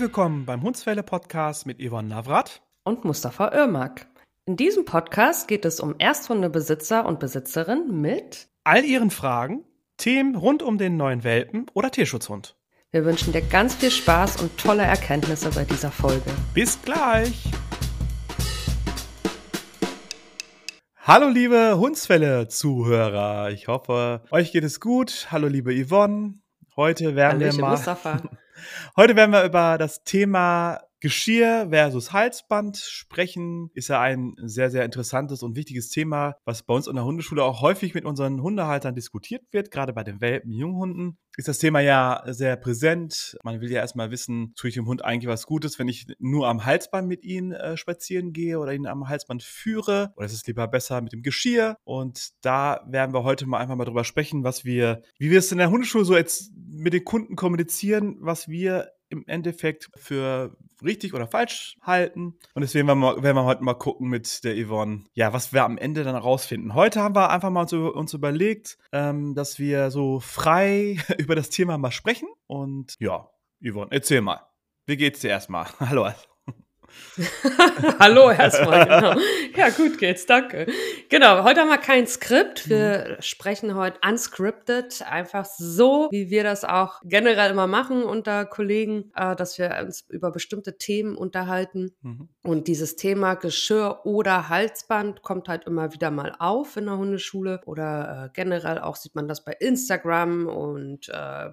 Herzlich willkommen beim Hundswelle Podcast mit Yvonne Navrat und Mustafa Irmak. In diesem Podcast geht es um Ersthundebesitzer und Besitzerinnen mit all ihren Fragen, Themen rund um den neuen Welpen oder Tierschutzhund. Wir wünschen dir ganz viel Spaß und tolle Erkenntnisse bei dieser Folge. Bis gleich! Hallo liebe Hundsfälle-Zuhörer, ich hoffe, euch geht es gut. Hallo liebe Yvonne, heute werden Hallöchen, wir mal Mustafa. heute werden wir über das Thema Geschirr versus Halsband sprechen, ist ja ein sehr, sehr interessantes und wichtiges Thema, was bei uns in der Hundeschule auch häufig mit unseren Hundehaltern diskutiert wird, gerade bei den Welpen, Junghunden. Ist das Thema ja sehr präsent. Man will ja erstmal wissen, tue ich dem Hund eigentlich was Gutes, wenn ich nur am Halsband mit ihm äh, spazieren gehe oder ihn am Halsband führe? Oder ist es lieber besser mit dem Geschirr? Und da werden wir heute mal einfach mal drüber sprechen, was wir, wie wir es in der Hundeschule so jetzt mit den Kunden kommunizieren, was wir im Endeffekt für richtig oder falsch halten. Und deswegen werden wir, werden wir heute mal gucken mit der Yvonne, ja, was wir am Ende dann rausfinden. Heute haben wir einfach mal uns, uns überlegt, ähm, dass wir so frei über das Thema mal sprechen. Und ja, Yvonne, erzähl mal. Wie geht's dir erstmal? Hallo. Hallo erstmal, genau. Ja, gut geht's, danke. Genau, heute haben wir kein Skript. Wir mhm. sprechen heute unscripted, einfach so, wie wir das auch generell immer machen unter Kollegen, äh, dass wir uns über bestimmte Themen unterhalten. Mhm. Und dieses Thema Geschirr oder Halsband kommt halt immer wieder mal auf in der Hundeschule oder äh, generell auch sieht man das bei Instagram und äh,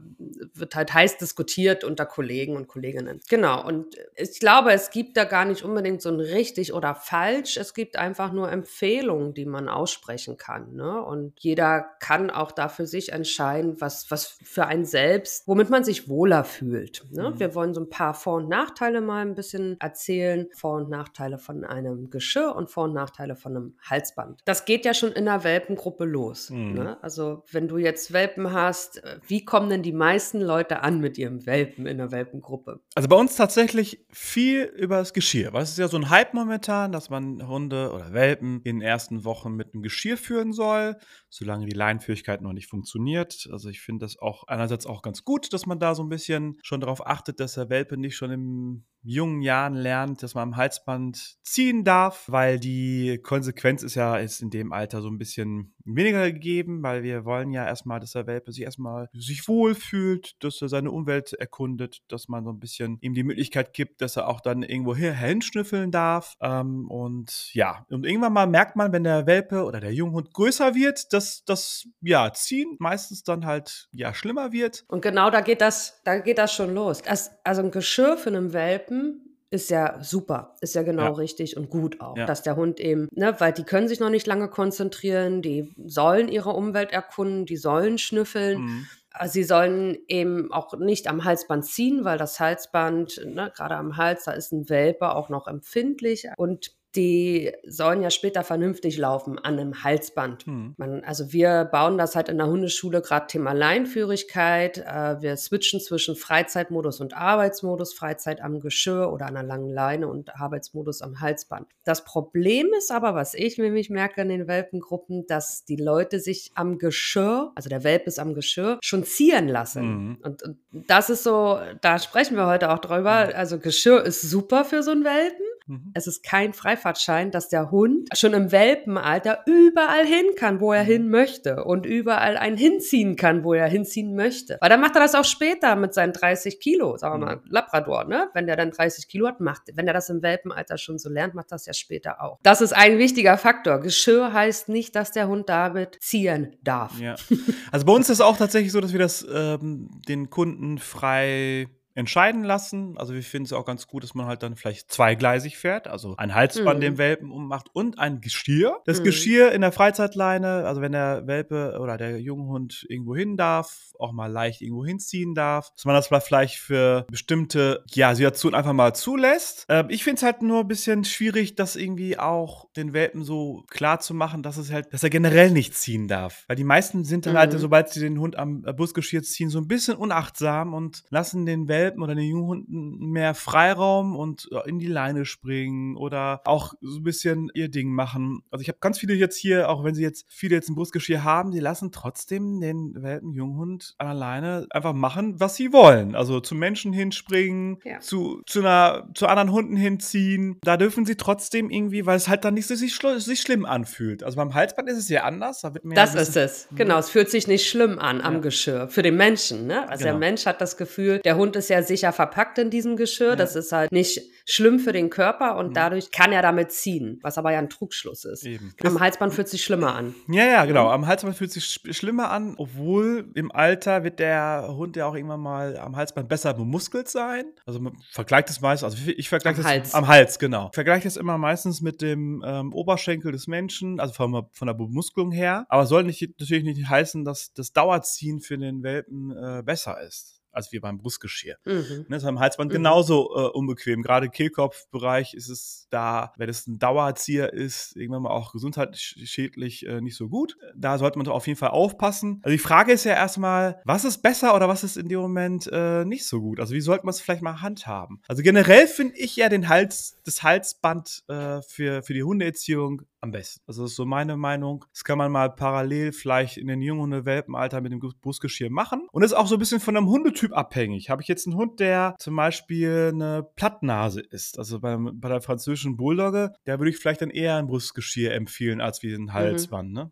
wird halt heiß diskutiert unter Kollegen und Kolleginnen. Genau, und ich glaube, es gibt da gar nicht unbedingt so ein richtig oder falsch. Es gibt einfach nur Empfehlungen, die man aussprechen kann. Ne? Und jeder kann auch da für sich entscheiden, was, was für einen selbst, womit man sich wohler fühlt. Ne? Mhm. Wir wollen so ein paar Vor- und Nachteile mal ein bisschen erzählen. Vor- und Nachteile von einem Geschirr und Vor- und Nachteile von einem Halsband. Das geht ja schon in der Welpengruppe los. Mhm. Ne? Also wenn du jetzt Welpen hast, äh, wie kommen denn die meisten Leute an mit ihrem Welpen in der Welpengruppe? Also bei uns tatsächlich viel über Geschirr. Was ist ja so ein Hype momentan, dass man Hunde oder Welpen in den ersten Wochen mit einem Geschirr führen soll, solange die Leinführigkeit noch nicht funktioniert. Also ich finde das auch einerseits auch ganz gut, dass man da so ein bisschen schon darauf achtet, dass der Welpe nicht schon im jungen Jahren lernt, dass man am Halsband ziehen darf, weil die Konsequenz ist ja ist in dem Alter so ein bisschen weniger gegeben, weil wir wollen ja erstmal, dass der Welpe sich erstmal sich wohlfühlt, dass er seine Umwelt erkundet, dass man so ein bisschen ihm die Möglichkeit gibt, dass er auch dann irgendwo hinschnüffeln darf. Ähm, und ja, und irgendwann mal merkt man, wenn der Welpe oder der Junghund größer wird, dass das ja Ziehen meistens dann halt ja schlimmer wird. Und genau da geht das, da geht das schon los. Also ein Geschirr für einen Welpen ist ja super, ist ja genau ja. richtig und gut auch, ja. dass der Hund eben, ne, weil die können sich noch nicht lange konzentrieren, die sollen ihre Umwelt erkunden, die sollen schnüffeln. Mhm. Sie sollen eben auch nicht am Halsband ziehen, weil das Halsband, ne, gerade am Hals, da ist ein Welpe auch noch empfindlich. Und die sollen ja später vernünftig laufen an einem Halsband. Hm. Man, also wir bauen das halt in der Hundeschule gerade Thema Leinführigkeit. Äh, wir switchen zwischen Freizeitmodus und Arbeitsmodus, Freizeit am Geschirr oder an einer langen Leine und Arbeitsmodus am Halsband. Das Problem ist aber, was ich nämlich merke in den Welpengruppen, dass die Leute sich am Geschirr, also der Welp ist am Geschirr, schon ziehen lassen. Mhm. Und, und das ist so, da sprechen wir heute auch drüber. Mhm. Also Geschirr ist super für so einen Welpen. Mhm. Es ist kein Freifahrtschein, dass der Hund schon im Welpenalter überall hin kann, wo er mhm. hin möchte und überall einen hinziehen kann, wo er hinziehen möchte. Weil dann macht er das auch später mit seinen 30 Kilo, sagen wir mal, mhm. Labrador, ne? Wenn der dann 30 Kilo hat, macht, wenn er das im Welpenalter schon so lernt, macht das ja später auch. Das ist ein wichtiger Faktor. Geschirr heißt nicht, dass der Hund damit ziehen darf. Ja. Also bei uns ist es auch tatsächlich so, dass wir das ähm, den Kunden frei entscheiden lassen. Also wir finden es auch ganz gut, dass man halt dann vielleicht zweigleisig fährt, also ein Halsband mhm. dem Welpen ummacht und ein Geschirr. Das mhm. Geschirr in der Freizeitleine, also wenn der Welpe oder der Junghund irgendwo hin darf, auch mal leicht irgendwo hinziehen darf, dass man das vielleicht für bestimmte ja, Situationen einfach mal zulässt. Äh, ich finde es halt nur ein bisschen schwierig, das irgendwie auch den Welpen so klar zu machen, dass es halt, dass er generell nicht ziehen darf. Weil die meisten sind dann halt, mhm. halt, sobald sie den Hund am Busgeschirr ziehen, so ein bisschen unachtsam und lassen den Welpen Welpen oder den Junghunden mehr Freiraum und äh, in die Leine springen oder auch so ein bisschen ihr Ding machen. Also ich habe ganz viele jetzt hier, auch wenn sie jetzt viele jetzt ein Brustgeschirr haben, die lassen trotzdem den Welpen Junghund an der Leine einfach machen, was sie wollen. Also zu Menschen hinspringen, ja. zu, zu, einer, zu anderen Hunden hinziehen. Da dürfen sie trotzdem irgendwie, weil es halt dann nicht so sich, sich schlimm anfühlt. Also beim Halsband ist es ja anders. Da das ist es. Genau, es fühlt sich nicht schlimm an am ja. Geschirr. Für den Menschen. Ne? Also genau. der Mensch hat das Gefühl, der Hund ist ja sicher verpackt in diesem Geschirr. Ja. Das ist halt nicht schlimm für den Körper und mhm. dadurch kann er damit ziehen, was aber ja ein Trugschluss ist. Eben. Am Halsband fühlt sich schlimmer an. Ja, ja, genau. Am Halsband fühlt sich schlimmer an, obwohl im Alter wird der Hund ja auch irgendwann mal am Halsband besser bemuskelt sein. Also man vergleicht es meist, also ich vergleiche das Hals. am Hals, genau. Ich vergleiche das immer meistens mit dem ähm, Oberschenkel des Menschen, also von, von der Bemuskelung her. Aber soll nicht, natürlich nicht heißen, dass das Dauerziehen für den Welpen äh, besser ist als wie beim Brustgeschirr. Mhm. Ne, ist beim Halsband mhm. genauso äh, unbequem. Gerade Kehlkopfbereich ist es da, wenn es ein Dauerzieher ist, irgendwann mal auch gesundheitsschädlich äh, nicht so gut. Da sollte man auf jeden Fall aufpassen. Also die Frage ist ja erstmal, was ist besser oder was ist in dem Moment äh, nicht so gut? Also wie sollte man es vielleicht mal handhaben? Also generell finde ich ja den Hals, das Halsband äh, für, für die Hundeerziehung am besten. Also das ist so meine Meinung. Das kann man mal parallel vielleicht in den jungen Welpenalter mit dem Brustgeschirr machen. Und ist auch so ein bisschen von einem Hundetyp abhängig. Habe ich jetzt einen Hund, der zum Beispiel eine Plattnase ist, also bei, bei der französischen Bulldogge, der würde ich vielleicht dann eher ein Brustgeschirr empfehlen als wie ein mhm. Halsband. Mhm. Ne?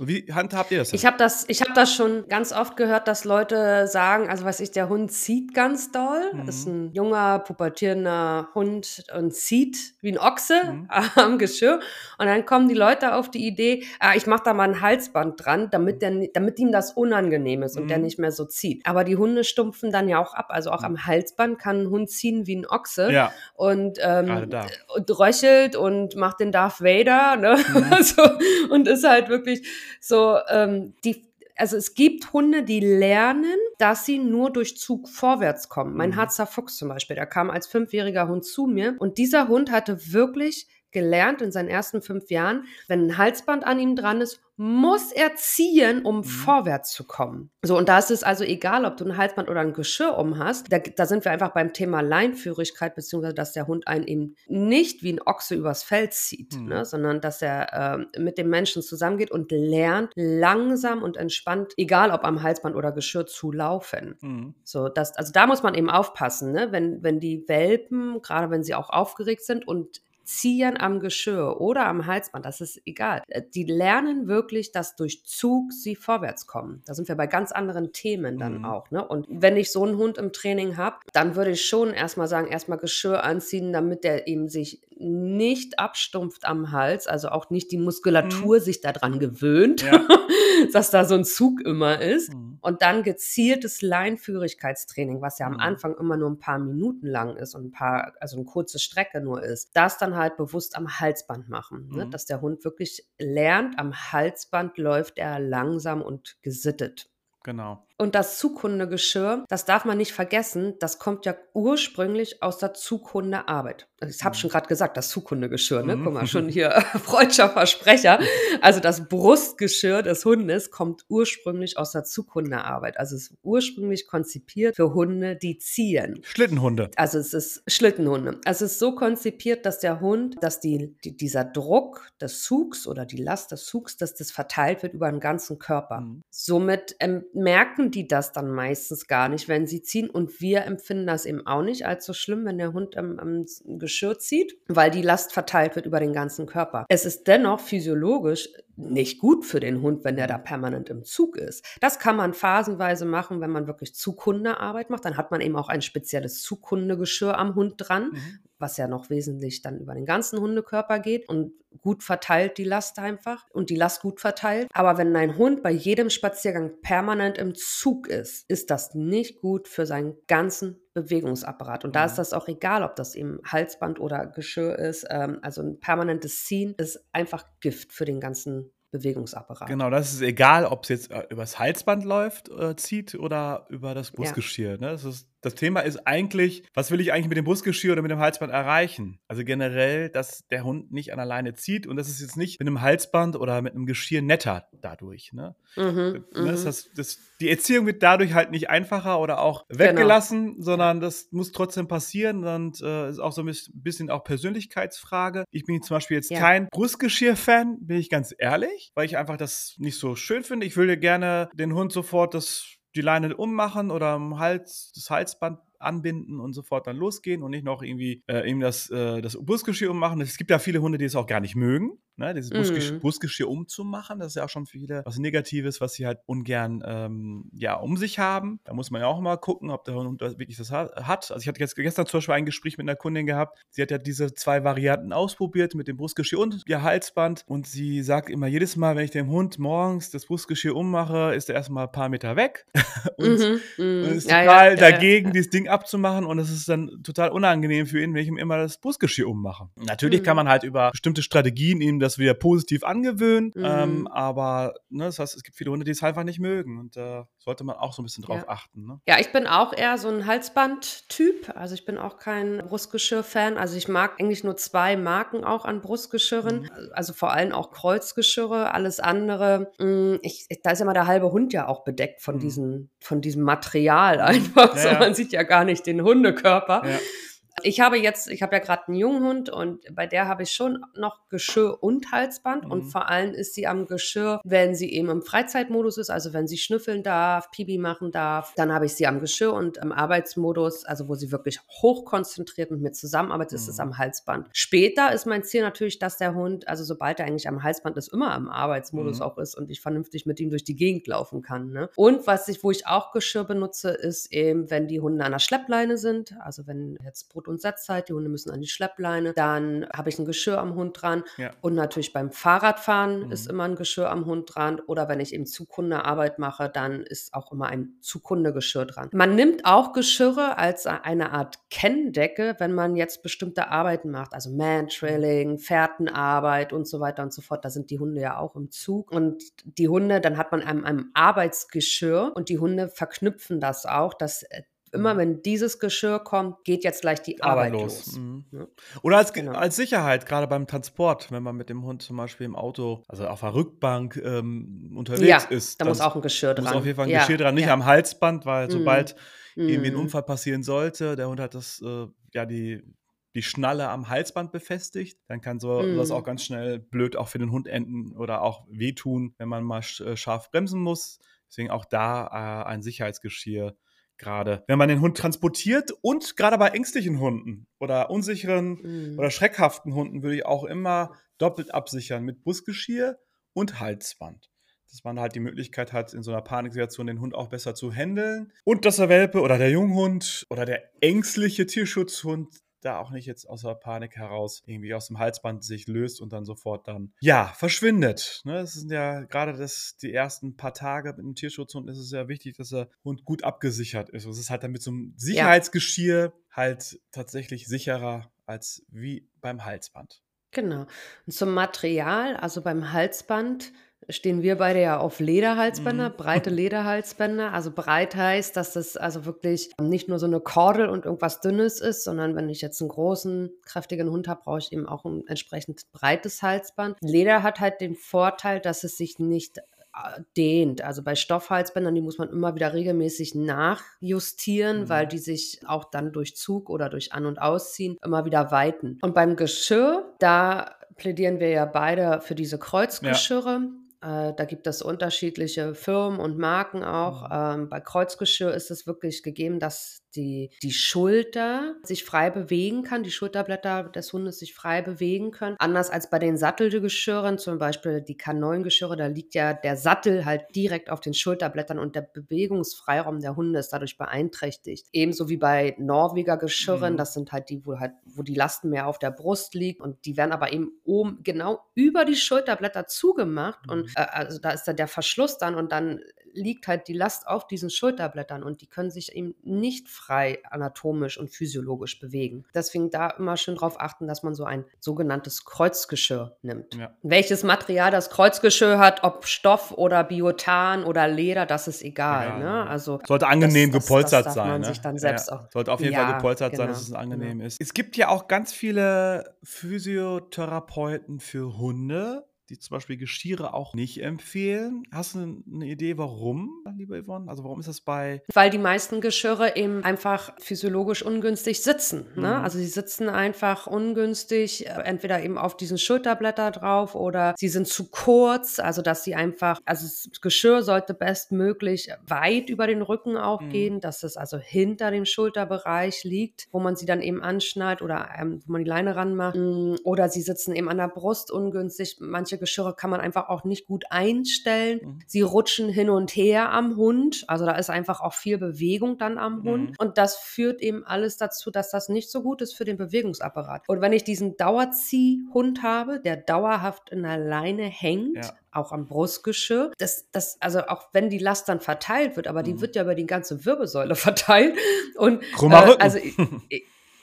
Wie handhabt ihr das? Denn? Ich habe das, ich hab das schon ganz oft gehört, dass Leute sagen, also was ich, der Hund zieht ganz doll. Mhm. Ist ein junger, pubertierender Hund und zieht wie ein Ochse mhm. am Geschirr. Und dann kommen die Leute auf die Idee, ah, ich mache da mal ein Halsband dran, damit, der, damit ihm das unangenehm ist und mhm. der nicht mehr so zieht. Aber die Hunde stumpfen dann ja auch ab. Also auch mhm. am Halsband kann ein Hund ziehen wie ein Ochse. Ja. Und, ähm, und röchelt und macht den Darth Vader. Ne? Mhm. so, und ist halt wirklich so, ähm, die, also es gibt Hunde, die lernen, dass sie nur durch Zug vorwärts kommen. Mein mhm. Harzer Fuchs zum Beispiel, der kam als fünfjähriger Hund zu mir und dieser Hund hatte wirklich gelernt in seinen ersten fünf Jahren, wenn ein Halsband an ihm dran ist, muss er ziehen, um mhm. vorwärts zu kommen. So, und da ist es also egal, ob du ein Halsband oder ein Geschirr um hast. Da, da sind wir einfach beim Thema Leinführigkeit, beziehungsweise dass der Hund einen eben nicht wie ein Ochse übers Feld zieht, mhm. ne, sondern dass er äh, mit dem Menschen zusammengeht und lernt, langsam und entspannt, egal ob am Halsband oder Geschirr, zu laufen. Mhm. So, das, also da muss man eben aufpassen, ne? wenn, wenn die Welpen, gerade wenn sie auch aufgeregt sind und Ziehen am Geschirr oder am Halsband, das ist egal. Äh, die lernen wirklich, dass durch Zug sie vorwärts kommen. Da sind wir bei ganz anderen Themen dann mhm. auch. Ne? Und wenn ich so einen Hund im Training habe, dann würde ich schon erstmal sagen, erstmal Geschirr anziehen, damit der eben sich nicht abstumpft am Hals, also auch nicht die Muskulatur mhm. sich daran gewöhnt, ja. dass da so ein Zug immer ist. Mhm. Und dann gezieltes Leinführigkeitstraining, was ja am mhm. Anfang immer nur ein paar Minuten lang ist und ein paar, also eine kurze Strecke nur ist, das dann halt bewusst am Halsband machen, ne? Mhm. dass der Hund wirklich lernt, am Halsband läuft er langsam und gesittet. Genau. Und das Zukundegeschirr, das darf man nicht vergessen, das kommt ja ursprünglich aus der Zukundearbeit. Ich habe mhm. schon gerade gesagt, das Zukundegeschirr, ne? Guck mal, schon hier freudscher Versprecher. Also das Brustgeschirr des Hundes kommt ursprünglich aus der Zukundearbeit. Also es ist ursprünglich konzipiert für Hunde, die ziehen. Schlittenhunde. Also es ist Schlittenhunde. Also es ist so konzipiert, dass der Hund, dass die, die dieser Druck des Zugs oder die Last des Zugs, dass das verteilt wird über den ganzen Körper. Mhm. Somit ähm, merken die das dann meistens gar nicht, wenn sie ziehen. Und wir empfinden das eben auch nicht als so schlimm, wenn der Hund am, am Geschirr zieht, weil die Last verteilt wird über den ganzen Körper. Es ist dennoch physiologisch nicht gut für den Hund, wenn der da permanent im Zug ist. Das kann man phasenweise machen, wenn man wirklich Zugkundearbeit macht. Dann hat man eben auch ein spezielles Zugkundegeschirr am Hund dran, mhm. Was ja noch wesentlich dann über den ganzen Hundekörper geht und gut verteilt die Last einfach und die Last gut verteilt. Aber wenn ein Hund bei jedem Spaziergang permanent im Zug ist, ist das nicht gut für seinen ganzen Bewegungsapparat. Und da ist das auch egal, ob das eben Halsband oder Geschirr ist. Ähm, also ein permanentes Ziehen ist einfach Gift für den ganzen Bewegungsapparat. Genau, das ist egal, ob es jetzt äh, übers Halsband läuft, äh, zieht oder über das Brustgeschirr. Ja. Ne? Das ist das Thema ist eigentlich, was will ich eigentlich mit dem Brustgeschirr oder mit dem Halsband erreichen? Also generell, dass der Hund nicht an alleine zieht und das ist jetzt nicht mit einem Halsband oder mit einem Geschirr netter dadurch. Ne? Mhm, das, mhm. das, das, die Erziehung wird dadurch halt nicht einfacher oder auch weggelassen, genau. sondern das muss trotzdem passieren und äh, ist auch so ein bisschen auch Persönlichkeitsfrage. Ich bin zum Beispiel jetzt ja. kein Brustgeschirr-Fan, bin ich ganz ehrlich, weil ich einfach das nicht so schön finde. Ich würde gerne den Hund sofort das die Leine ummachen oder am Hals, das Halsband anbinden und sofort dann losgehen und nicht noch irgendwie äh, ihm das, äh, das Busgeschirr ummachen. Es gibt ja viele Hunde, die es auch gar nicht mögen, ne? dieses Busgesch mm. Busgeschirr umzumachen. Das ist ja auch schon für viele was Negatives, was sie halt ungern ähm, ja, um sich haben. Da muss man ja auch mal gucken, ob der Hund wirklich das hat. Also ich hatte jetzt gestern zum Beispiel ein Gespräch mit einer Kundin gehabt. Sie hat ja diese zwei Varianten ausprobiert mit dem Brustgeschirr und ihr Halsband und sie sagt immer jedes Mal, wenn ich dem Hund morgens das Brustgeschirr ummache, ist er erstmal ein paar Meter weg und, -hmm. und ist ja, total ja, dagegen, ja, dieses Ding abzumachen und es ist dann total unangenehm für ihn, wenn ich ihm immer das Brustgeschirr ummache. Natürlich mhm. kann man halt über bestimmte Strategien ihm das wieder positiv angewöhnen, mhm. ähm, aber ne, das heißt, es gibt viele Hunde, die es einfach nicht mögen und äh, sollte man auch so ein bisschen drauf ja. achten. Ne? Ja, ich bin auch eher so ein Halsband-Typ, also ich bin auch kein Brustgeschirr-Fan, also ich mag eigentlich nur zwei Marken auch an Brustgeschirren, mhm. also vor allem auch Kreuzgeschirre, alles andere, mh, mm, ich, da ist ja mal der halbe Hund ja auch bedeckt von, mhm. diesen, von diesem Material einfach, ja, so, man sieht ja gar gar nicht den Hundekörper. Ja. Ich habe jetzt, ich habe ja gerade einen jungen Hund und bei der habe ich schon noch Geschirr und Halsband mhm. und vor allem ist sie am Geschirr, wenn sie eben im Freizeitmodus ist, also wenn sie schnüffeln darf, Pibi machen darf, dann habe ich sie am Geschirr und im Arbeitsmodus, also wo sie wirklich hochkonzentriert mit mir zusammenarbeitet, mhm. ist es am Halsband. Später ist mein Ziel natürlich, dass der Hund, also sobald er eigentlich am Halsband ist, immer im Arbeitsmodus mhm. auch ist und ich vernünftig mit ihm durch die Gegend laufen kann. Ne? Und was ich, wo ich auch Geschirr benutze, ist eben, wenn die Hunde an der Schleppleine sind, also wenn jetzt Und Satzzeit, die Hunde müssen an die Schleppleine. Dann habe ich ein Geschirr am Hund dran. Ja. Und natürlich beim Fahrradfahren mhm. ist immer ein Geschirr am Hund dran. Oder wenn ich eben Zukundearbeit mache, dann ist auch immer ein Zukundegeschirr dran. Man nimmt auch Geschirre als eine Art Kenndecke, wenn man jetzt bestimmte Arbeiten macht, also Mantrailing, Fährtenarbeit und so weiter und so fort. Da sind die Hunde ja auch im Zug. Und die Hunde, dann hat man ein, ein Arbeitsgeschirr und die Hunde verknüpfen das auch, dass äh, immer mhm. wenn dieses Geschirr kommt, geht jetzt gleich die Arbeit, Arbeit los. los. Mhm. Ja. Oder als, genau. als Sicherheit, gerade beim Transport, wenn man mit dem Hund zum Beispiel im Auto, also auf der Rückbank ähm, unterwegs ja, ist. Da muss auch ein Geschirr dran. muss auf jeden Fall ein ja. Geschirr dran, nicht am Halsband, weil mhm. sobald irgendwie ein mhm. Unfall passieren sollte, der Hund hat das, äh, ja, die, die Schnalle am Halsband befestigt, dann kann so mm. das auch ganz schnell blöd auch für den Hund enden oder auch wehtun, wenn man mal äh, scharf bremsen muss. Deswegen auch da äh, ein Sicherheitsgeschirr gerade, wenn man den Hund transportiert und gerade bei ängstlichen Hunden oder unsicheren mhm. oder schreckhaften Hunden würde ich auch immer doppelt absichern mit Busgeschirr und Halsband. Dass man halt die Möglichkeit hat, in so einer Paniksituation den Hund auch besser zu handeln. Und dass der Welpe oder der Junghund oder der ängstliche Tierschutzhund da auch nicht jetzt aus der Panik heraus irgendwie aus dem Halsband sich löst und dann sofort dann, ja, verschwindet. Ne? Das sind ja gerade das, die ersten paar Tage mit dem Tierschutzhund ist es ja wichtig, dass der Hund gut abgesichert ist. Und es ist halt dann mit so einem Sicherheitsgeschirr ja. halt tatsächlich sicherer als wie beim Halsband. Genau. Und zum Material, also beim Halsband, stehen wir beide ja auf Lederhalsbänder, mhm. breite Lederhalsbänder. Also breit heißt, dass das also wirklich nicht nur so eine Kordel und irgendwas Dünnes ist, sondern wenn ich jetzt einen großen, kräftigen Hund habe, brauche ich eben auch ein entsprechend breites Halsband. Leder hat halt den Vorteil, dass es sich nicht äh, dehnt. Also bei Stoffhalsbändern, die muss man immer wieder regelmäßig nachjustieren, mhm. weil die sich auch dann durch Zug oder durch An- und Ausziehen immer wieder weiten. Und beim Geschirr, da plädieren wir ja beide für diese Kreuzgeschirre. Ja. Äh, da gibt es unterschiedliche Firmen und Marken auch. Mhm. Ähm, bei Kreuzgeschirr ist es wirklich gegeben, dass die, die Schulter sich frei bewegen kann, die Schulterblätter des Hundes sich frei bewegen können. Anders als bei den Sattelgeschirren, zum Beispiel die K9-Geschirre, da liegt ja der Sattel halt direkt auf den Schulterblättern und der Bewegungsfreiraum der Hunde ist dadurch beeinträchtigt. Ebenso wie bei Norweger Geschirren, mhm. das sind halt die, wo halt, wo die Lasten mehr auf der Brust liegt und die werden aber eben oben genau über die Schulterblätter zugemacht mhm. und äh, also da ist da der Verschluss dann und dann liegt halt die Last auf diesen Schulterblättern und die können sich eben nicht frei anatomisch und physiologisch bewegen. Deswegen da immer schön darauf achten, dass man so ein sogenanntes Kreuzgeschirr nimmt. Ja. Welches Material das Kreuzgeschirr hat, ob Stoff oder Biotan oder Leder, das ist egal. Ja. Ne? Also sollte angenehm das, gepolstert das, das sein. Man ne? sich dann selbst auch sollte auf jeden Fall gepolstert genau. sein, dass es angenehm genau. ist. Es gibt ja auch ganz viele Physiotherapeuten für Hunde die zum Beispiel Geschirre auch nicht empfehlen. Hast du eine Idee, warum, liebe Yvonne? Also warum ist das bei... Weil die meisten Geschirre eben einfach physiologisch ungünstig sitzen. Ne? Mhm. Also sie sitzen einfach ungünstig, äh, entweder eben auf diesen Schulterblätter drauf oder sie sind zu kurz, also dass sie einfach, also das Geschirr sollte bestmöglich weit über den Rücken auch mhm. gehen, dass es also hinter dem Schulterbereich liegt, wo man sie dann eben anschnallt oder ähm, wo man die Leine ranmacht. Mm, oder sie sitzen eben an der Brust ungünstig. Manche Geschirre kann man einfach auch nicht gut einstellen. Mhm. Sie rutschen hin und her am Hund. Also da ist einfach auch viel Bewegung dann am mhm. Hund. Und das führt eben alles dazu, dass das nicht so gut ist für den Bewegungsapparat. Und wenn ich diesen Dauerziehhund habe, der dauerhaft in der Leine hängt, ja auch am Brustgeschirr. Das, das, also auch wenn die Last dann verteilt wird, aber die mhm. wird ja über die ganze Wirbelsäule verteilt. Und äh, also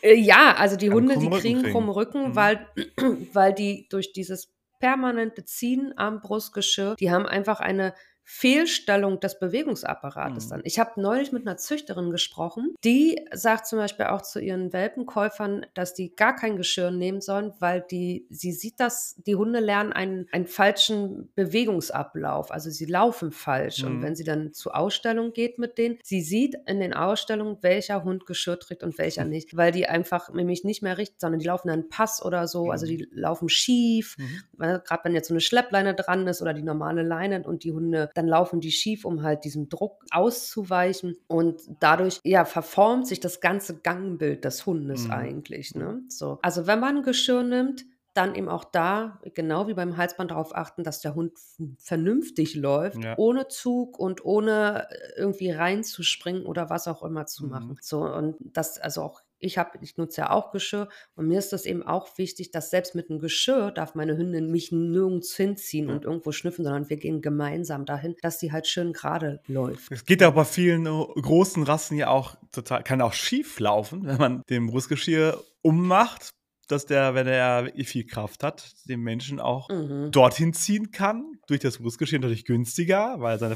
äh, ja, also die Hunde, die kriegen krumm Rücken, mhm. weil, weil die durch dieses permanente Ziehen am Brustgeschirr, die haben einfach eine Fehlstellung des Bewegungsapparates mhm. dann. Ich habe neulich mit einer Züchterin gesprochen, die sagt zum Beispiel auch zu ihren Welpenkäufern, dass die gar kein Geschirr nehmen sollen, weil die, sie sieht, dass die Hunde lernen einen, einen falschen Bewegungsablauf. Also sie laufen falsch. Mhm. Und wenn sie dann zur Ausstellung geht mit denen, sie sieht in den Ausstellungen, welcher Hund Geschirr trägt und welcher mhm. nicht, weil die einfach nämlich nicht mehr richten, sondern die laufen dann Pass oder so, also die laufen schief. Gerade wenn jetzt so eine Schleppleine dran ist oder die normale Leine und die Hunde dann laufen die schief, um halt diesem Druck auszuweichen. Und dadurch, ja, verformt sich das ganze Gangbild des Hundes mhm. eigentlich. Ne? So. Also wenn man ein Geschirr nimmt, dann eben auch da, genau wie beim Halsband, darauf achten, dass der Hund vernünftig läuft, ja. ohne Zug und ohne äh, irgendwie reinzuspringen oder was auch immer zu mhm. machen. So, und das also auch ich habe, ich nutze ja auch Geschirr und mir ist das eben auch wichtig, dass selbst mit einem Geschirr darf meine Hündin mich nirgends hinziehen und irgendwo schnüffeln, sondern wir gehen gemeinsam dahin, dass sie halt schön gerade läuft. Es geht ja bei vielen äh, großen Rassen ja auch total, kann auch schief laufen, wenn man den Brustgeschirr ummacht, dass der, wenn er wirklich viel Kraft hat, den Menschen auch mhm. dorthin ziehen kann. Durch das Brustgeschirr natürlich günstiger, weil seine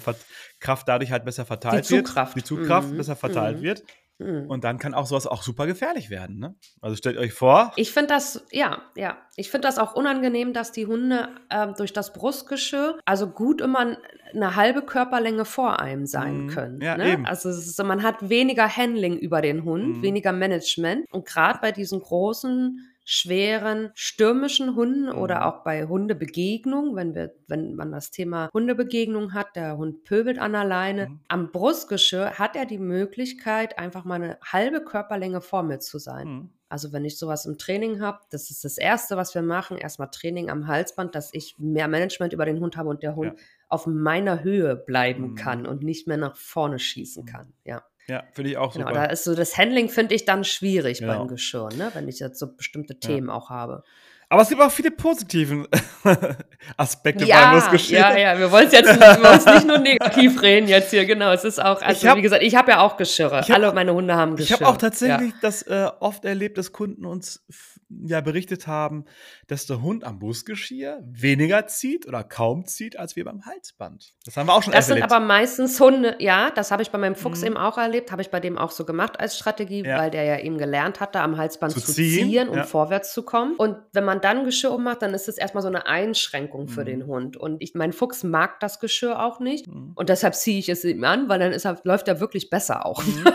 Kraft dadurch halt besser verteilt die wird. Zugkraft. Die Zugkraft mhm. besser verteilt mhm. wird. Mhm. Und dann kann auch sowas auch super gefährlich werden. Ne? Also stellt euch vor. Ich finde das, ja, ja. Ich finde das auch unangenehm, dass die Hunde äh, durch das Brustgeschirr also gut immer eine halbe Körperlänge vor einem sein mhm. können. Ja, ne? Also ist, man hat weniger Handling über den Hund, mhm. weniger Management. Und gerade bei diesen großen schweren stürmischen Hunden oder mhm. auch bei Hundebegegnung, wenn wir, wenn man das Thema Hundebegegnung hat, der Hund pöbelt an der Leine. Mhm. Am Brustgeschirr hat er die Möglichkeit, einfach mal eine halbe Körperlänge vor mir zu sein. Mhm. Also wenn ich sowas im Training habe, das ist das Erste, was wir machen, erstmal Training am Halsband, dass ich mehr Management über den Hund habe und der Hund ja. auf meiner Höhe bleiben mhm. kann und nicht mehr nach vorne schießen mhm. kann. Ja. Ja, finde ich auch genau, super. Da ist so das Handling, finde ich, dann schwierig genau. beim Geschirr, ne? wenn ich jetzt so bestimmte Themen ja. auch habe. Aber es gibt auch viele positive Aspekte ja, beim Geschirr. Ja, ja, wir wollen es jetzt wir nicht nur negativ reden jetzt hier, genau. Es ist auch, also hab, wie gesagt, ich habe ja auch Geschirre. Hab, Alle meine Hunde haben Geschirr. Ich habe auch tatsächlich ja. das äh, oft erlebt, dass Kunden uns ja berichtet haben, dass der Hund am Busgeschirr weniger zieht oder kaum zieht, als wir beim Halsband. Das haben wir auch schon Das sind aber meistens Hunde, ja, das habe ich bei meinem Fuchs mhm. eben auch erlebt, habe ich bei dem auch so gemacht als Strategie, ja. weil der ja eben gelernt hatte, am Halsband zu, zu ziehen, ziehen, um ja. vorwärts zu kommen. Und wenn man dann Geschirr ummacht, dann ist das erstmal so eine Einschränkung für mhm. den Hund. Und ich, mein Fuchs mag das Geschirr auch nicht. Mhm. Und deshalb ziehe ich es ihm an, weil dann ist er, läuft er wirklich besser auch. Mhm.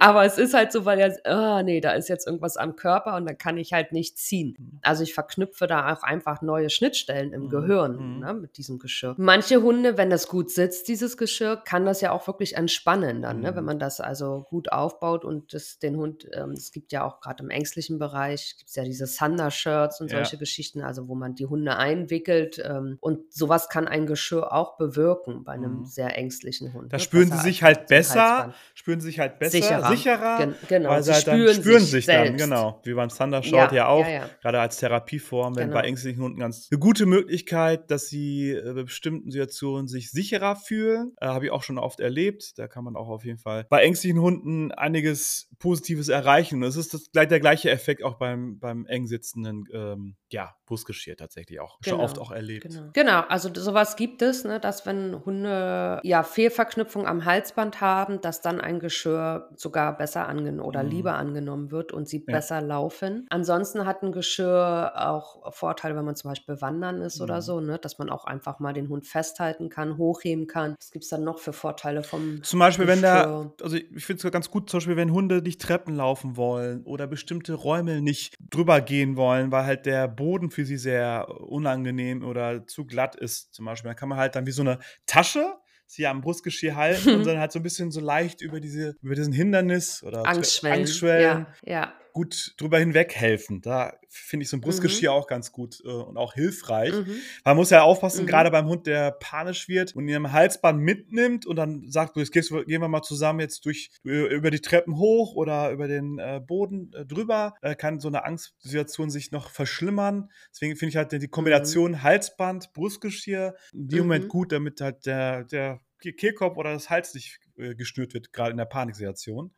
Aber es ist halt so, weil er, oh, nee, da ist jetzt irgendwas am Körper und dann kann ich halt nicht ziehen. Mhm. Also ich verknüpfe da auch einfach neue Schnittstellen im mhm. Gehirn mhm. ne, mit diesem Geschirr. Manche Hunde, wenn das gut sitzt, dieses Geschirr, kann das ja auch wirklich entspannen dann, ne, wenn man das also gut aufbaut und das, den Hund, ähm, es gibt ja auch gerade im ängstlichen Bereich, gibt es ja diese Thunder-Shirts und solche ja. Geschichten, also wo man die Hunde einwickelt ähm, und sowas kann ein Geschirr auch bewirken bei einem mhm. sehr ängstlichen Hund. Da ne, spüren sie sich halt besser, spüren sie sich halt besser sicherer, sicherer Gen genau, weil sie, halt dann spüren, spüren sich, sich, dann, genau. Wie beim Thunder Short ja, ja auch, ja, ja. gerade als Therapieform, wenn Genau. bei ängstlichen Hunden ganz eine gute Möglichkeit, dass sie äh, bei bestimmten Situationen sich sicherer fühlen. Äh, Habe ich auch schon oft erlebt. Da kann man auch auf jeden Fall bei ängstlichen Hunden einiges Positives erreichen. Und es ist das, gleich der gleiche Effekt auch beim, beim eng sitzenden ähm, ja, Busgeschirr tatsächlich auch. Schon Genau, oft auch erlebt. Genau. genau, also sowas gibt es, ne, dass wenn Hunde ja Fehlverknüpfung am Halsband haben, dass dann ein Geschirr sogar besser angenommen oder Mhm. lieber angenommen wird und sie Ja. besser laufen. Ansonsten hat ein Geschirr auch Vorteile, wenn man zum Beispiel wandern ist oder Mhm. so, ne, dass man auch einfach mal den Hund festhalten kann, hochheben kann. Was gibt es dann noch für Vorteile vom Zum Beispiel, wenn da, Geschirr? also ich finde es ganz gut, zum Beispiel, wenn Hunde nicht Treppen laufen wollen oder bestimmte Räume nicht drüber gehen wollen, weil halt der Boden für sie sehr unangenehm oder zu glatt ist, zum Beispiel. Dann kann man halt dann wie so eine Tasche sie am Brustgeschirr halten und dann halt so ein bisschen so leicht über diese, über diesen Hindernis oder Angstschwellen. Angstschwellen Ja, ja. Gut drüber hinweg helfen. Da finde ich so ein Brustgeschirr auch ganz gut äh, und auch hilfreich. Mhm. Man muss ja aufpassen, Mhm. gerade beim Hund, der panisch wird und ihn am Halsband mitnimmt und dann sagt, du, jetzt gehen wir mal zusammen jetzt durch über die Treppen hoch oder über den äh, Boden äh, drüber, äh, kann so eine Angstsituation sich noch verschlimmern. Deswegen finde ich halt die Kombination Halsband, Brustgeschirr in dem Mhm. Moment gut, damit halt der, der Kehlkopf oder das Hals nicht äh, gestört wird, gerade in der Paniksituation.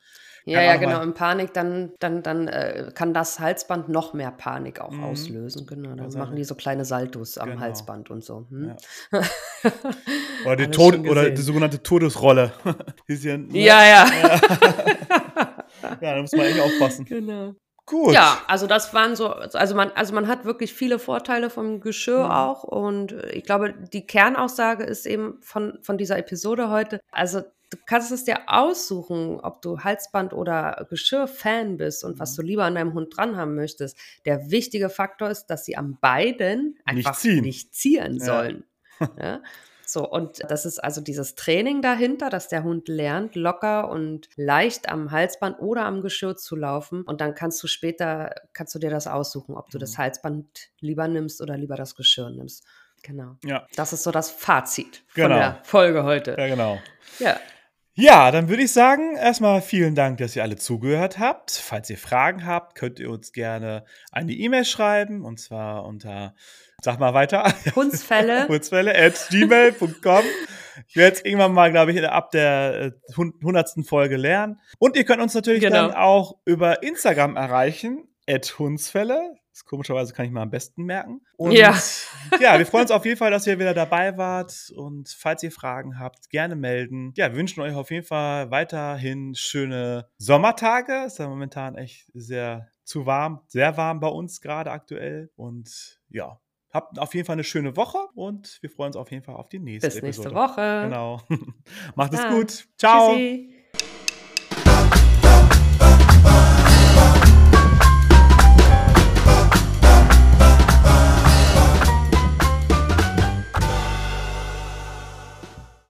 Ja, ja, genau. mal- In Panik, dann, dann, dann äh, kann das Halsband noch mehr Panik auch Mhm. auslösen. Genau. Dann Also- machen die so kleine Saltos am Genau. Halsband und so. Hm? Oder die, Tod oder die sogenannte Todesrolle. Ja? Ja, ja. ja, da muss man echt aufpassen. genau. Gut. Ja, also das waren so, also man, also man hat wirklich viele Vorteile vom Geschirr Mhm. auch und ich glaube, die Kernaussage ist eben von, von dieser Episode heute, also du kannst es dir aussuchen, ob du Halsband oder Geschirr-Fan bist und was Mhm. du lieber an deinem Hund dran haben möchtest. Der wichtige Faktor ist, dass sie am beiden Nicht einfach ziehen. nicht ziehen Ja. sollen. Ja? So, und das ist also dieses Training dahinter, dass der Hund lernt, locker und leicht am Halsband oder am Geschirr zu laufen. Und dann kannst du später, kannst du dir das aussuchen, ob du das Mhm. Halsband lieber nimmst oder lieber das Geschirr nimmst. Genau. Ja, Das ist so das Fazit von Genau. der Folge heute. ja, genau. Ja. Ja, dann würde ich sagen, erstmal vielen Dank, dass ihr alle zugehört habt. Falls ihr Fragen habt, könnt ihr uns gerne eine E-Mail schreiben und zwar unter, sag mal weiter, Hundsfälle. kurzwelle at gmail.com. Ich werde jetzt irgendwann mal, glaube ich, ab der äh, hund- hundertsten Folge lernen. Und ihr könnt uns natürlich Genau. dann auch über Instagram erreichen, at Hundsfälle. Das komischerweise kann ich mal am besten merken. Und Ja. ja, wir freuen uns auf jeden Fall, dass ihr wieder dabei wart. Und falls ihr Fragen habt, gerne melden. Ja, wir wünschen euch auf jeden Fall weiterhin schöne Sommertage. Ist ja momentan echt sehr zu warm, sehr warm bei uns gerade aktuell. Und ja, habt auf jeden Fall eine schöne Woche und wir freuen uns auf jeden Fall auf die nächste Bis nächste Episode. Woche. Genau. Macht es gut. Ciao. Tschüssi.